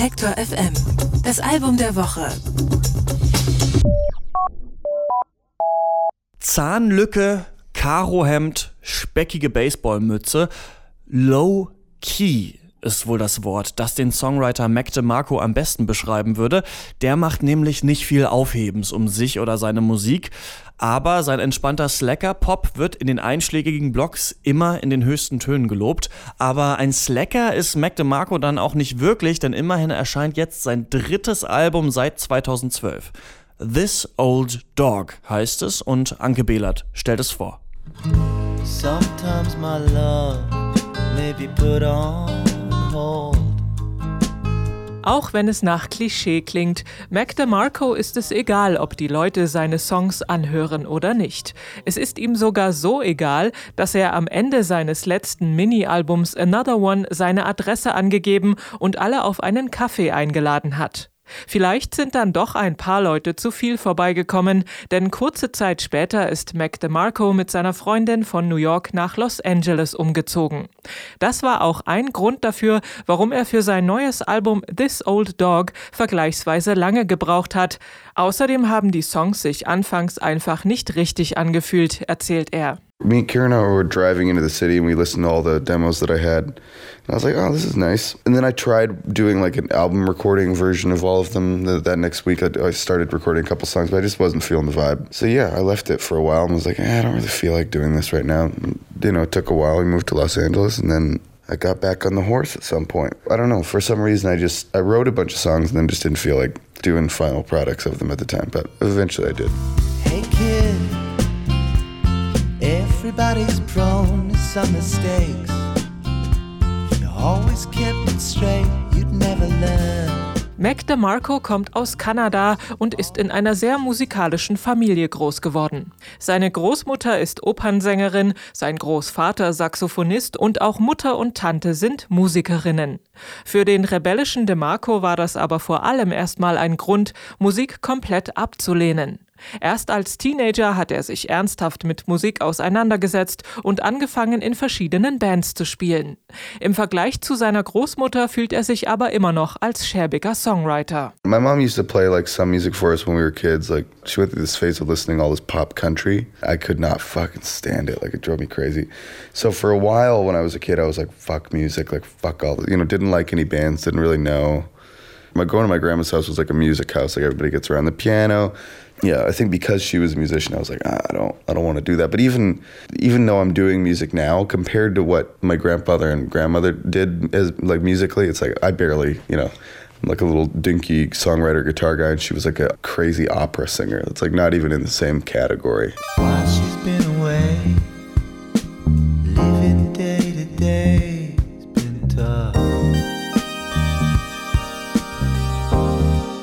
Detektor FM. Das Album der Woche. Zahnlücke, Karohemd, speckige Baseballmütze. Low Key ist wohl das Wort, das den Songwriter Mac DeMarco am besten beschreiben würde. Der macht nämlich nicht viel Aufhebens um sich oder seine Musik, aber sein entspannter Slacker-Pop wird in den einschlägigen Blogs immer in den höchsten Tönen gelobt. Aber ein Slacker ist Mac DeMarco dann auch nicht wirklich, denn immerhin erscheint jetzt sein drittes Album seit 2012. This Old Dog heißt es und Anke Behlert stellt es vor. Sometimes my love may be put on. Auch wenn es nach Klischee klingt, Mac DeMarco ist es egal, ob die Leute seine Songs anhören oder nicht. Es ist ihm sogar so egal, dass er am Ende seines letzten Mini-Albums Another One seine Adresse angegeben und alle auf einen Kaffee eingeladen hat. Vielleicht sind dann doch ein paar Leute zu viel vorbeigekommen, denn kurze Zeit später ist Mac DeMarco mit seiner Freundin von New York nach Los Angeles umgezogen. Das war auch ein Grund dafür, warum er für sein neues Album This Old Dog vergleichsweise lange gebraucht hat. Außerdem haben die Songs sich anfangs einfach nicht richtig angefühlt, erzählt er. Me and Kieran were driving into the city and we listened to all the demos that I had. And I was like, oh, this is nice. And then I tried doing like an album recording version of all of them. That, that next week, I, I, started recording a couple songs, but I just wasn't feeling the vibe. So yeah, I left it for a while and was like, eh, I don't really feel like doing this right now. And, you know, it took a while. We moved to Los Angeles and then I got back on the horse at some point. I don't know. For some reason, I just I wrote a bunch of songs and then just didn't feel like doing final products of them at the time. But eventually, I did. Everybody's prone to some mistakes. You always kept it straight, you'd never learn. Mac DeMarco kommt aus Kanada und ist in einer sehr musikalischen Familie groß geworden. Seine Großmutter ist Opernsängerin, sein Großvater Saxophonist und auch Mutter und Tante sind Musikerinnen. Für den rebellischen DeMarco war das aber vor allem erstmal ein Grund, Musik komplett abzulehnen. Erst als Teenager hat er sich ernsthaft mit Musik auseinandergesetzt und angefangen, in verschiedenen Bands zu spielen. Im Vergleich zu seiner Großmutter fühlt er sich aber immer noch als schäbiger Songwriter. My mom used to play like some music for us when we were kids. Like she went through this phase of listening all this pop country. I could not fucking stand it. Like it drove me crazy. So for a while when I was a kid, I was like, fuck music, like fuck all, you know, didn't like any bands, didn't really know. My going to my grandma's house was like a music house. Like everybody gets around the piano. Yeah, I think because she was a musician, I was like, ah, I don't, I don't want to do that. But even, even though I'm doing music now, compared to what my grandfather and grandmother did as like musically, it's like I barely, you know, I'm like a little dinky songwriter, guitar guy, and she was like a crazy opera singer. It's like not even in the same category. While she's been away,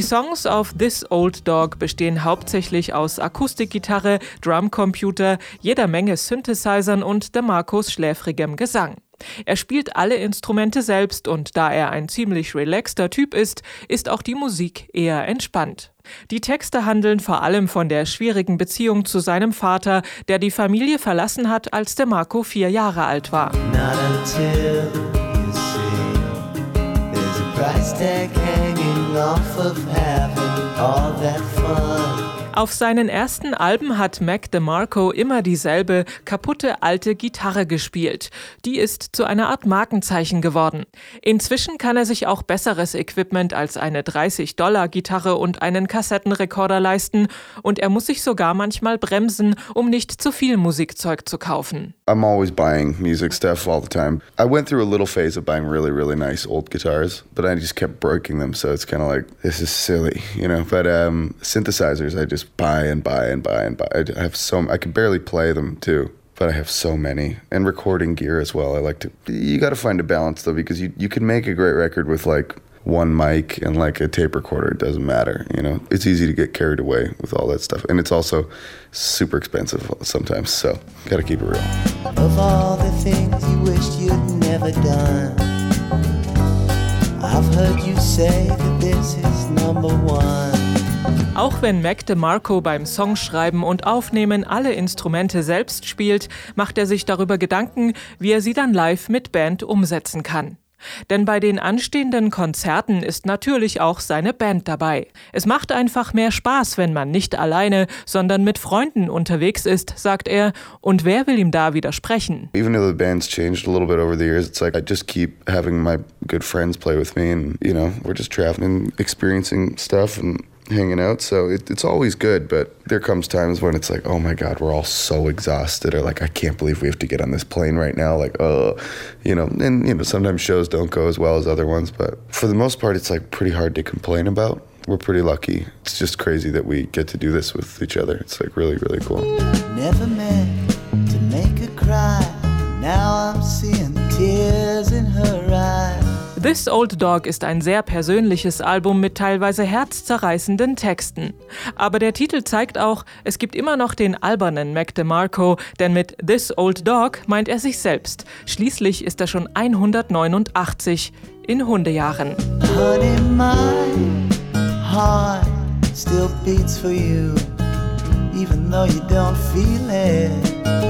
Die Songs auf This Old Dog bestehen hauptsächlich aus Akustikgitarre, Drumcomputer, jeder Menge Synthesizern und DeMarcos schläfrigem Gesang. Er spielt alle Instrumente selbst und da er ein ziemlich relaxter Typ ist, ist auch die Musik eher entspannt. Die Texte handeln vor allem von der schwierigen Beziehung zu seinem Vater, der die Familie verlassen hat, als DeMarco vier Jahre alt war. Price tag hanging off of having all that fun. Auf seinen ersten Alben hat Mac DeMarco immer dieselbe kaputte alte Gitarre gespielt. Die ist zu einer Art Markenzeichen geworden. Inzwischen kann er sich auch besseres Equipment als eine 30-Dollar-Gitarre und einen Kassettenrekorder leisten und er muss sich sogar manchmal bremsen, um nicht zu viel Musikzeug zu kaufen. I'm always buying music stuff all the time. I went through a little phase of buying really, really nice old guitars, but I just kept breaking them, so it's kind of like, this is silly, you know? But um, synthesizers, I just buy and buy and buy and buy. I have so I can barely play them too, but I have so many and recording gear as well. I like to. You got to find a balance though because you you can make a great record with like one mic and like a tape recorder. It doesn't matter, you know. It's easy to get carried away with all that stuff, and it's also super expensive sometimes. So got to keep it real. Of all the things you wished you'd never done, I've heard you say that this is number one. Auch wenn Mac DeMarco beim Songschreiben und Aufnehmen alle Instrumente selbst spielt, macht er sich darüber Gedanken, wie er sie dann live mit Band umsetzen kann. Denn bei den anstehenden Konzerten ist natürlich auch seine Band dabei. Es macht einfach mehr Spaß, wenn man nicht alleine, sondern mit Freunden unterwegs ist, sagt er. Und wer will ihm da widersprechen? Even though the band's changed a little bit over the years, it's like I just keep having my good friends play with me and, you know, we're just traveling, experiencing stuff and hanging out. So it, it's always good, but there comes times when it's like, oh my God, we're all so exhausted, or like, I can't believe we have to get on this plane right now. Like, oh, you know, and, you know, sometimes shows don't go as well as other ones, but for the most part, it's like pretty hard to complain about. We're pretty lucky. It's just crazy that we get to do this with each other. It's like really, really cool. Never meant to make her cry. Now I'm seeing tears in her. This Old Dog ist ein sehr persönliches Album mit teilweise herzzerreißenden Texten. Aber der Titel zeigt auch, es gibt immer noch den albernen Mac DeMarco, denn mit This Old Dog meint er sich selbst. Schließlich ist er schon 189 in Hundejahren. Honey, my heart still beats for you, even though you don't feel it.